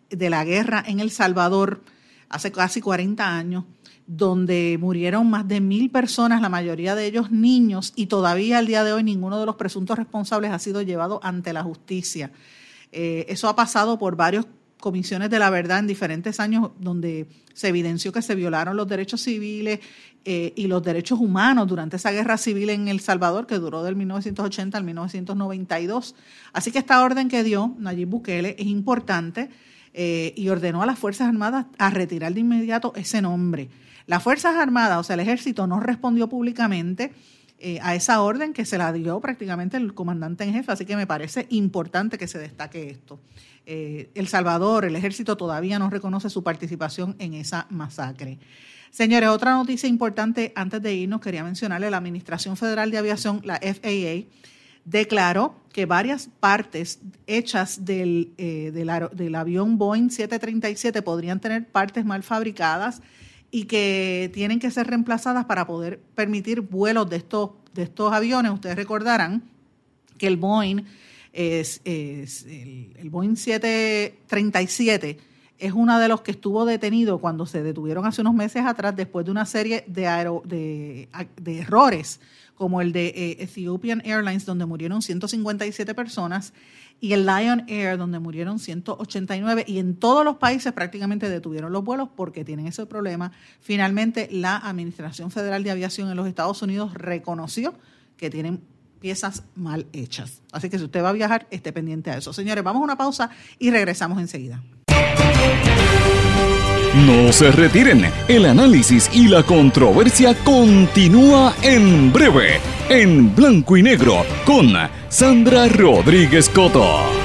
de la guerra en El Salvador, hace casi 40 años, donde murieron más de mil personas, la mayoría de ellos niños, y todavía al día de hoy ninguno de los presuntos responsables ha sido llevado ante la justicia. Eh, eso ha pasado por varios comisiones de la verdad en diferentes años donde se evidenció que se violaron los derechos civiles eh, y los derechos humanos durante esa guerra civil en El Salvador que duró del 1980 al 1992. Así que esta orden que dio Nayib Bukele es importante eh, y ordenó a las Fuerzas Armadas a retirar de inmediato ese nombre. Las Fuerzas Armadas, o sea, el ejército no respondió públicamente eh, a esa orden que se la dio prácticamente el comandante en jefe, así que me parece importante que se destaque esto. Eh, el Salvador, el ejército todavía no reconoce su participación en esa masacre. Señores, otra noticia importante antes de irnos, quería mencionarle, la Administración Federal de Aviación, la FAA, declaró que varias partes hechas del, eh, del, avión Boeing 737 podrían tener partes mal fabricadas y que tienen que ser reemplazadas para poder permitir vuelos de estos, de estos aviones. Ustedes recordarán que el Boeing, es, el, Boeing 737 es uno de los que estuvo detenido cuando se detuvieron hace unos meses atrás después de una serie de, aero, de errores como el de eh, Ethiopian Airlines, donde murieron 157 personas, y el Lion Air, donde murieron 189, y en todos los países prácticamente detuvieron los vuelos porque tienen ese problema. Finalmente, la Administración Federal de Aviación en los Estados Unidos reconoció que tienen piezas mal hechas. Así que si usted va a viajar, esté pendiente a eso. Señores, vamos a una pausa y regresamos enseguida. No se retiren, el análisis y la controversia continúa en breve, en blanco y negro, con Sandra Rodríguez Coto.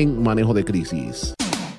manejo de crisis.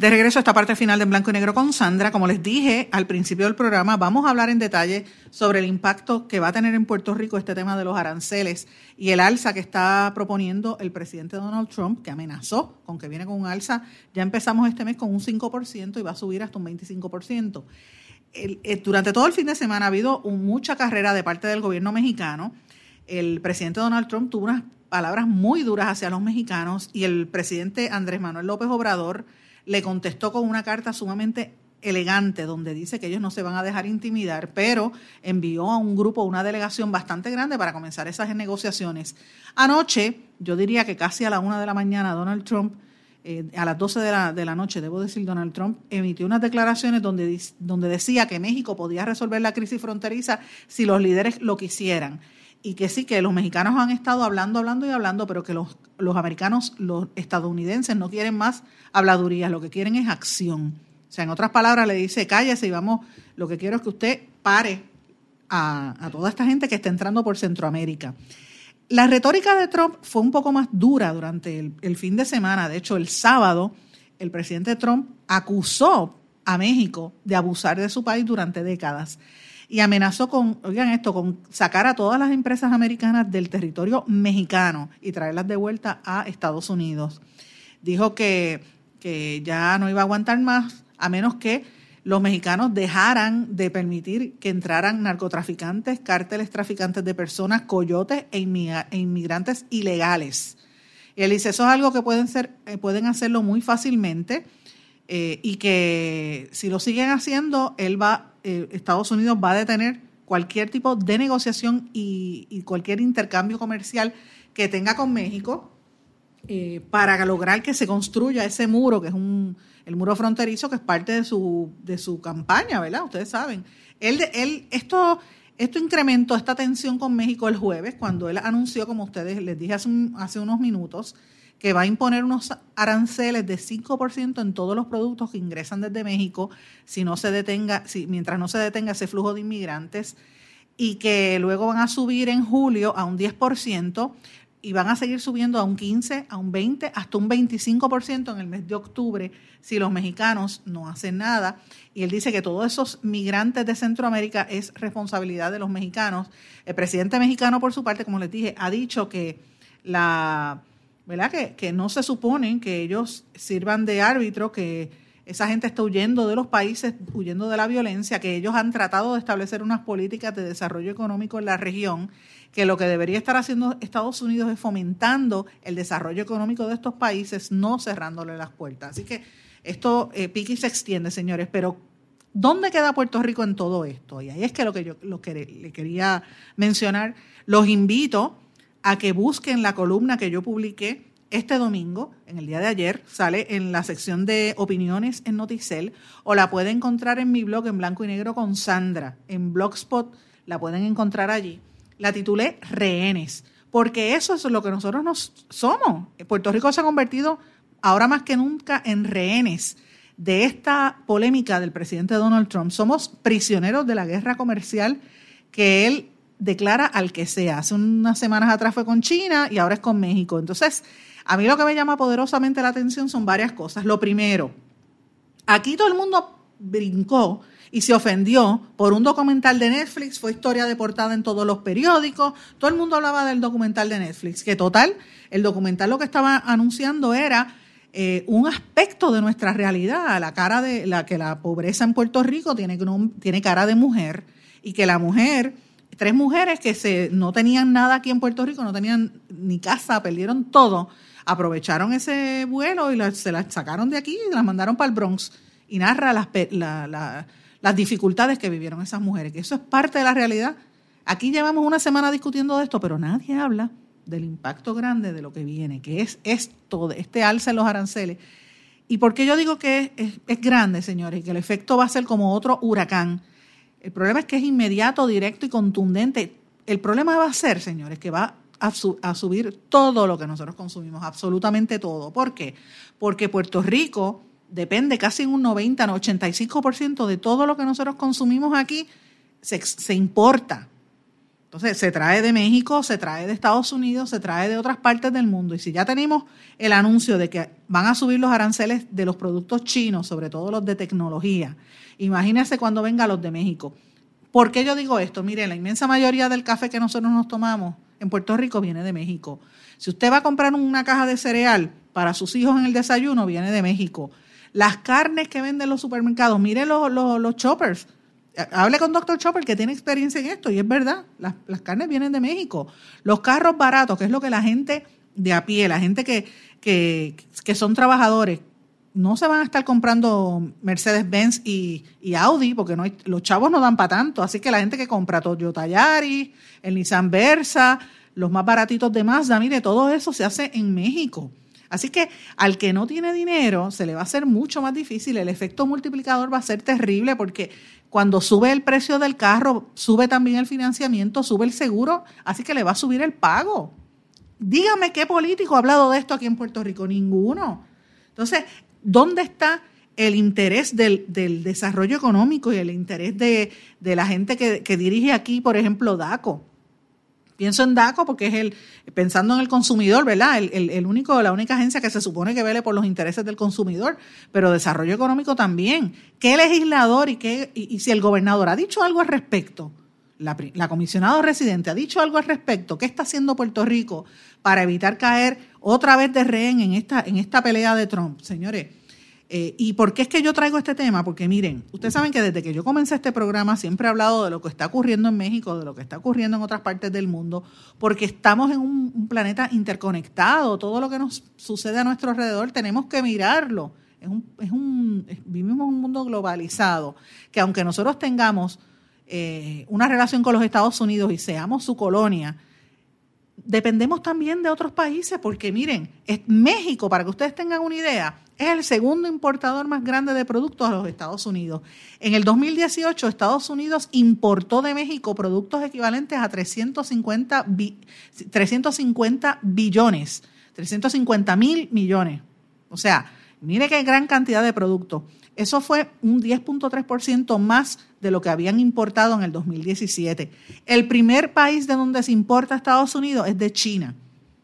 De regreso a esta parte final de Blanco y Negro con Sandra, como les dije al principio del programa, vamos a hablar en detalle sobre el impacto que va a tener en Puerto Rico este tema de los aranceles y el alza que está proponiendo el presidente Donald Trump, que amenazó con que viene con un alza. Ya empezamos este mes con un 5% y va a subir hasta un 25%. Eh, durante todo el fin de semana ha habido mucha carrera de parte del gobierno mexicano. El presidente Donald Trump tuvo unas palabras muy duras hacia los mexicanos y el presidente Andrés Manuel López Obrador le contestó con una carta sumamente elegante donde dice que ellos no se van a dejar intimidar, pero envió a un grupo, una delegación bastante grande para comenzar esas negociaciones. Anoche, yo diría que casi a la una de la mañana, Donald Trump, eh, a las 12 de la, de la noche, debo decir, Donald Trump emitió unas declaraciones donde, donde decía que México podía resolver la crisis fronteriza si los líderes lo quisieran y que sí, que los mexicanos han estado hablando, hablando y hablando, pero que los, los americanos, los estadounidenses no quieren más habladurías, lo que quieren es acción. O sea, en otras palabras, le dice, cállese y vamos, lo que quiero es que usted pare a, toda esta gente que está entrando por Centroamérica. La retórica de Trump fue un poco más dura durante el, el fin de semana. De hecho, el sábado, el presidente Trump acusó a México de abusar de su país durante décadas y amenazó con, oigan esto, con sacar a todas las empresas americanas del territorio mexicano y traerlas de vuelta a Estados Unidos. Dijo que, que ya no iba a aguantar más a menos que los mexicanos dejaran de permitir que entraran narcotraficantes, cárteles traficantes de personas, coyotes e, e inmigrantes ilegales. Y él dice, eso es algo que pueden, ser, eh, pueden hacerlo muy fácilmente eh, y que si lo siguen haciendo, él va eh, Estados Unidos va a detener cualquier tipo de negociación y, cualquier intercambio comercial que tenga con México eh, para lograr que se construya ese muro, que es un, el muro fronterizo, que es parte de su, de su campaña, ¿verdad? Ustedes saben. Él, él, esto, esto incrementó esta tensión con México el jueves, cuando él anunció, como ustedes les dije hace, hace unos minutos, que va a imponer unos aranceles de 5% en todos los productos que ingresan desde México si no se detenga, si, mientras no se detenga ese flujo de inmigrantes y que luego van a subir en julio a un 10% y van a seguir subiendo a un 15, a un 20, hasta un 25% en el mes de octubre si los mexicanos no hacen nada. Y él dice que todos esos migrantes de Centroamérica es responsabilidad de los mexicanos. El presidente mexicano, por su parte, como les dije, ha dicho que la ¿verdad? Que, no se suponen que ellos sirvan de árbitro, que esa gente está huyendo de los países, huyendo de la violencia, que ellos han tratado de establecer unas políticas de desarrollo económico en la región, que lo que debería estar haciendo Estados Unidos es fomentando el desarrollo económico de estos países, no cerrándole las puertas. Así que esto eh, pique y se extiende, señores, pero ¿dónde queda Puerto Rico en todo esto? Y ahí es que lo que yo lo que le quería mencionar, los invito a que busquen la columna que yo publiqué este domingo, en el día de ayer, sale en la sección de opiniones en Noticel o la puede encontrar en mi blog en blanco y negro con Sandra, en Blogspot, la pueden encontrar allí. La titulé Rehenes, porque eso es lo que nosotros nos somos. Puerto Rico se ha convertido ahora más que nunca en rehenes de esta polémica del presidente Donald Trump. Somos prisioneros de la guerra comercial que él declara al que sea. Hace unas semanas atrás fue con China y ahora es con México. Entonces, a mí lo que me llama poderosamente la atención son varias cosas. Lo primero, aquí todo el mundo brincó y se ofendió por un documental de Netflix, fue historia de portada en todos los periódicos, todo el mundo hablaba del documental de Netflix, que total, el documental lo que estaba anunciando era eh, un aspecto de nuestra realidad, la cara de la que la pobreza en Puerto Rico tiene, tiene cara de mujer y que la mujer tres mujeres que se, no tenían nada aquí en Puerto Rico, no tenían ni casa, perdieron todo, aprovecharon ese vuelo y se las sacaron de aquí y las mandaron para el Bronx y narra las, las dificultades que vivieron esas mujeres, que eso es parte de la realidad. Aquí llevamos una semana discutiendo de esto, pero nadie habla del impacto grande de lo que viene, que es esto, este alza en los aranceles. ¿Y por qué yo digo que es, es grande, señores? Que el efecto va a ser como otro huracán el problema es que es inmediato, directo y contundente. El problema va a ser, señores, que va a, subir todo lo que nosotros consumimos, absolutamente todo. ¿Por qué? Porque Puerto Rico depende casi en un 90, 85% de todo lo que nosotros consumimos aquí se, se importa. Se trae de México, se trae de Estados Unidos, se trae de otras partes del mundo. Y si ya tenemos el anuncio de que van a subir los aranceles de los productos chinos, sobre todo los de tecnología, Imagínense cuando venga los de México. ¿Por qué yo digo esto? Mire, la inmensa mayoría del café que nosotros nos tomamos en Puerto Rico viene de México. Si usted va a comprar una caja de cereal para sus hijos en el desayuno, viene de México. Las carnes que venden los supermercados, mire los, los, choppers. Hable con Dr. Chopper que tiene experiencia en esto y es verdad, las, las, carnes vienen de México. Los carros baratos, que es lo que la gente de a pie, la gente que, que, que son trabajadores, no se van a estar comprando Mercedes-Benz y, Audi, porque no los chavos no dan para tanto. Así que la gente que compra Toyota Yaris, el Nissan Versa, los más baratitos de Mazda, mire, todo eso se hace en México. Así que al que no tiene dinero se le va a hacer mucho más difícil. El efecto multiplicador va a ser terrible porque cuando sube el precio del carro, sube también el financiamiento, sube el seguro, así que le va a subir el pago. Dígame qué político ha hablado de esto aquí en Puerto Rico. Ninguno. Entonces, ¿Dónde está el interés del, desarrollo económico y el interés de, la gente que, dirige aquí, por ejemplo, DACO? Pienso en DACO porque es el, pensando en el consumidor, ¿verdad? El, único, la única agencia que se supone que vele por los intereses del consumidor, pero desarrollo económico también. ¿Qué legislador y, qué, y, si el gobernador ha dicho algo al respecto? La, la comisionada residente ha dicho algo al respecto. ¿Qué está haciendo Puerto Rico para evitar caer otra vez de rehén en esta, en esta pelea de Trump. Señores, eh, ¿y por qué es que yo traigo este tema? Porque miren, ustedes saben que desde que yo comencé este programa siempre he hablado de lo que está ocurriendo en México, de lo que está ocurriendo en otras partes del mundo, porque estamos en un, planeta interconectado, todo lo que nos sucede a nuestro alrededor tenemos que mirarlo. Es un, es un, vivimos un mundo globalizado, que aunque nosotros tengamos eh, una relación con los Estados Unidos y seamos su colonia, dependemos también de otros países, porque miren, México, para que ustedes tengan una idea, es el segundo importador más grande de productos a los Estados Unidos. En el 2018, Estados Unidos importó de México productos equivalentes a 350, 350 billones, 350 mil millones. O sea, mire qué gran cantidad de productos. Eso fue un 10.3% más de lo que habían importado en el 2017. El primer país de donde se importa a Estados Unidos es de China.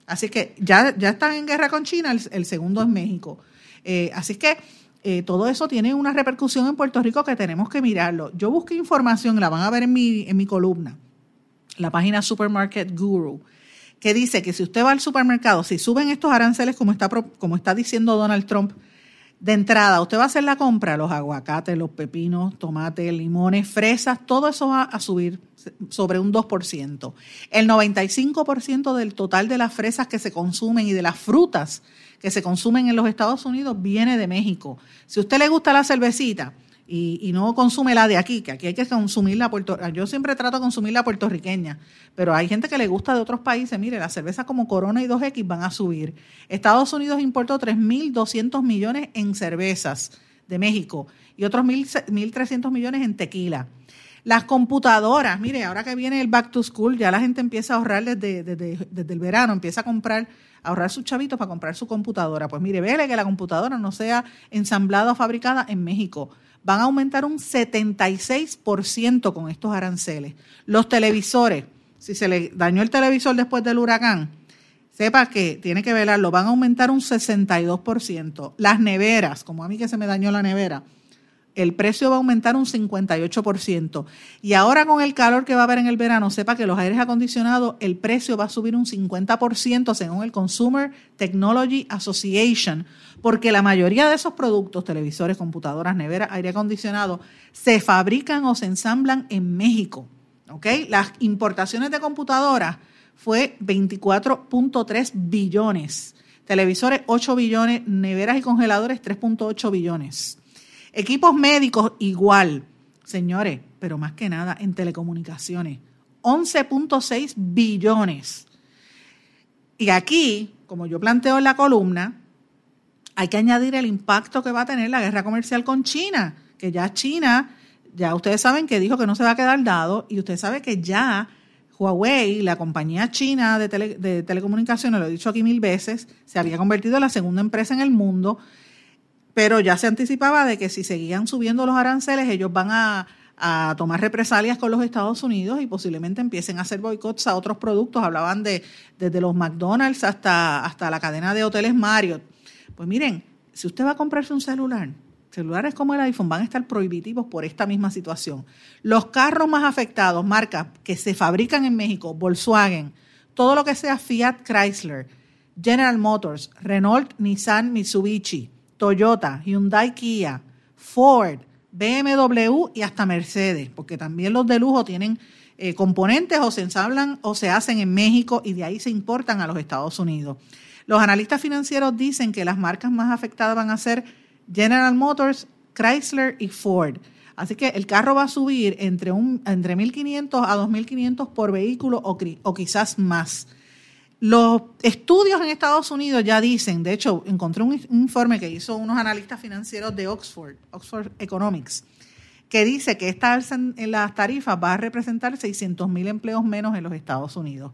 Así que ya, ya están en guerra con China, el, segundo es México. Eh, así que eh, todo eso tiene una repercusión en Puerto Rico que tenemos que mirarlo. Yo busqué información, la van a ver en mi, en mi columna, la página Supermarket Guru, que dice que si usted va al supermercado, si suben estos aranceles como está, como está diciendo Donald Trump, de entrada, usted va a hacer la compra, los aguacates, los pepinos, tomates, limones, fresas, todo eso va a subir sobre un 2%. El 95% del total de las fresas que se consumen y de las frutas que se consumen en los Estados Unidos viene de México. Si a usted le gusta la cervecita, y, no consume la de aquí, que aquí hay que consumir la Yo siempre trato de consumir la puertorriqueña, pero hay gente que le gusta de otros países. Mire, las cervezas como Corona y 2X van a subir. Estados Unidos importó 3.200 millones en cervezas de México y otros 1.300 millones en tequila. Las computadoras, mire, ahora que viene el back to school, ya la gente empieza a ahorrar desde, desde, el verano, empieza a comprar, a ahorrar sus chavitos para comprar su computadora. Pues mire, vele que la computadora no sea ensamblada o fabricada en México. Van a aumentar un 76% con estos aranceles. Los televisores, si se le dañó el televisor después del huracán, sepa que tiene que velarlo, van a aumentar un 62%. Las neveras, como a mí que se me dañó la nevera, el precio va a aumentar un 58%. Y ahora con el calor que va a haber en el verano, sepa que los aires acondicionados, el precio va a subir un 50% según el Consumer Technology Association, porque la mayoría de esos productos, televisores, computadoras, neveras, aire acondicionado, se fabrican o se ensamblan en México. ¿ok? Las importaciones de computadoras fue 24.3 billones. Televisores 8 billones, neveras y congeladores 3.8 billones. Equipos médicos igual, señores, pero más que nada en telecomunicaciones, 11.6 billones. Y aquí, como yo planteo en la columna, hay que añadir el impacto que va a tener la guerra comercial con China, que ya China, ya ustedes saben que dijo que no se va a quedar dado y usted sabe que ya Huawei, la compañía china de, de telecomunicaciones, lo he dicho aquí mil veces, se había convertido en la segunda empresa en el mundo pero ya se anticipaba de que si seguían subiendo los aranceles, ellos van a, tomar represalias con los Estados Unidos y posiblemente empiecen a hacer boicots a otros productos. Hablaban de desde los McDonald's hasta, hasta la cadena de hoteles Marriott. Pues miren, si usted va a comprarse un celular, celulares como el iPhone van a estar prohibitivos por esta misma situación. Los carros más afectados, marcas que se fabrican en México, Volkswagen, todo lo que sea Fiat Chrysler, General Motors, Renault, Nissan, Mitsubishi, Toyota, Hyundai, Kia, Ford, BMW y hasta Mercedes, porque también los de lujo tienen eh, componentes o se ensamblan o se hacen en México y de ahí se importan a los Estados Unidos. Los analistas financieros dicen que las marcas más afectadas van a ser General Motors, Chrysler y Ford. Así que el carro va a subir entre, un, entre 1.500 a 2.500 por vehículo o quizás más. Los estudios en Estados Unidos ya dicen, de hecho, encontré un informe que hizo unos analistas financieros de Oxford, Oxford Economics, que dice que esta alza en las tarifas va a representar 600 mil empleos menos en los Estados Unidos.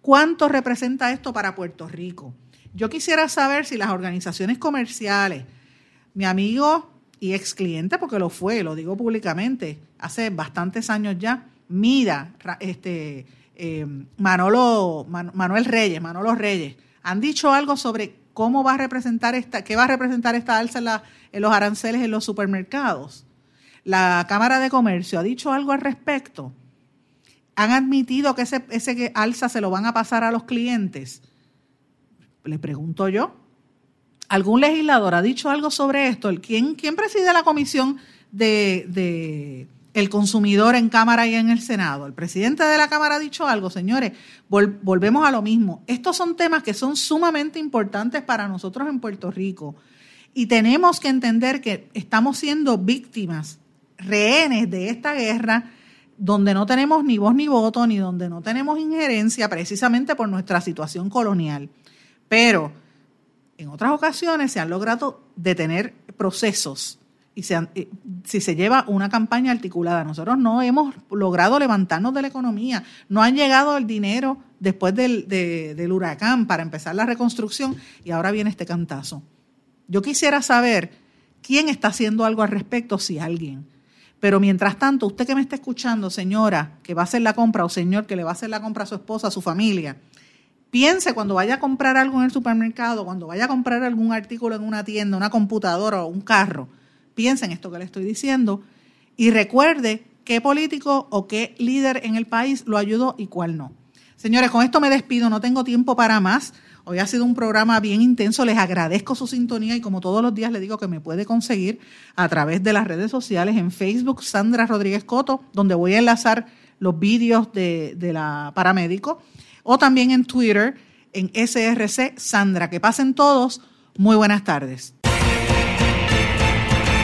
¿Cuánto representa esto para Puerto Rico? Yo quisiera saber si las organizaciones comerciales, mi amigo y ex cliente, porque lo fue, lo digo públicamente, hace bastantes años ya, Mida, este, eh, Manolo, Manuel Reyes, Manolo Reyes, han dicho algo sobre cómo va a representar esta, qué va a representar esta alza en, los aranceles en los supermercados. La Cámara de Comercio ha dicho algo al respecto. Han admitido que ese, ese alza se lo van a pasar a los clientes. Le pregunto yo. ¿Algún legislador ha dicho algo sobre esto? ¿Quién, quién preside la comisión de el consumidor en Cámara y en el Senado. El presidente de la Cámara ha dicho algo, señores, volvemos a lo mismo. Estos son temas que son sumamente importantes para nosotros en Puerto Rico y tenemos que entender que estamos siendo víctimas, rehenes de esta guerra donde no tenemos ni voz ni voto, ni donde no tenemos injerencia precisamente por nuestra situación colonial. Pero en otras ocasiones se han logrado detener procesos y eh, si se lleva una campaña articulada. Nosotros no hemos logrado levantarnos de la economía, no han llegado el dinero después del, del huracán para empezar la reconstrucción y ahora viene este cantazo. Yo quisiera saber quién está haciendo algo al respecto, si alguien. Pero mientras tanto, usted que me está escuchando, señora, que va a hacer la compra, o señor que le va a hacer la compra a su esposa, a su familia, piense cuando vaya a comprar algo en el supermercado, cuando vaya a comprar algún artículo en una tienda, una computadora o un carro, piense en esto que le estoy diciendo y recuerde qué político o qué líder en el país lo ayudó y cuál no. Señores, con esto me despido, no tengo tiempo para más. Hoy ha sido un programa bien intenso, les agradezco su sintonía y como todos los días les digo que me puede conseguir a través de las redes sociales en Facebook Sandra Rodríguez Coto, donde voy a enlazar los vídeos de, de la paramédico, o también en Twitter en SRC Sandra. Que pasen todos, muy buenas tardes.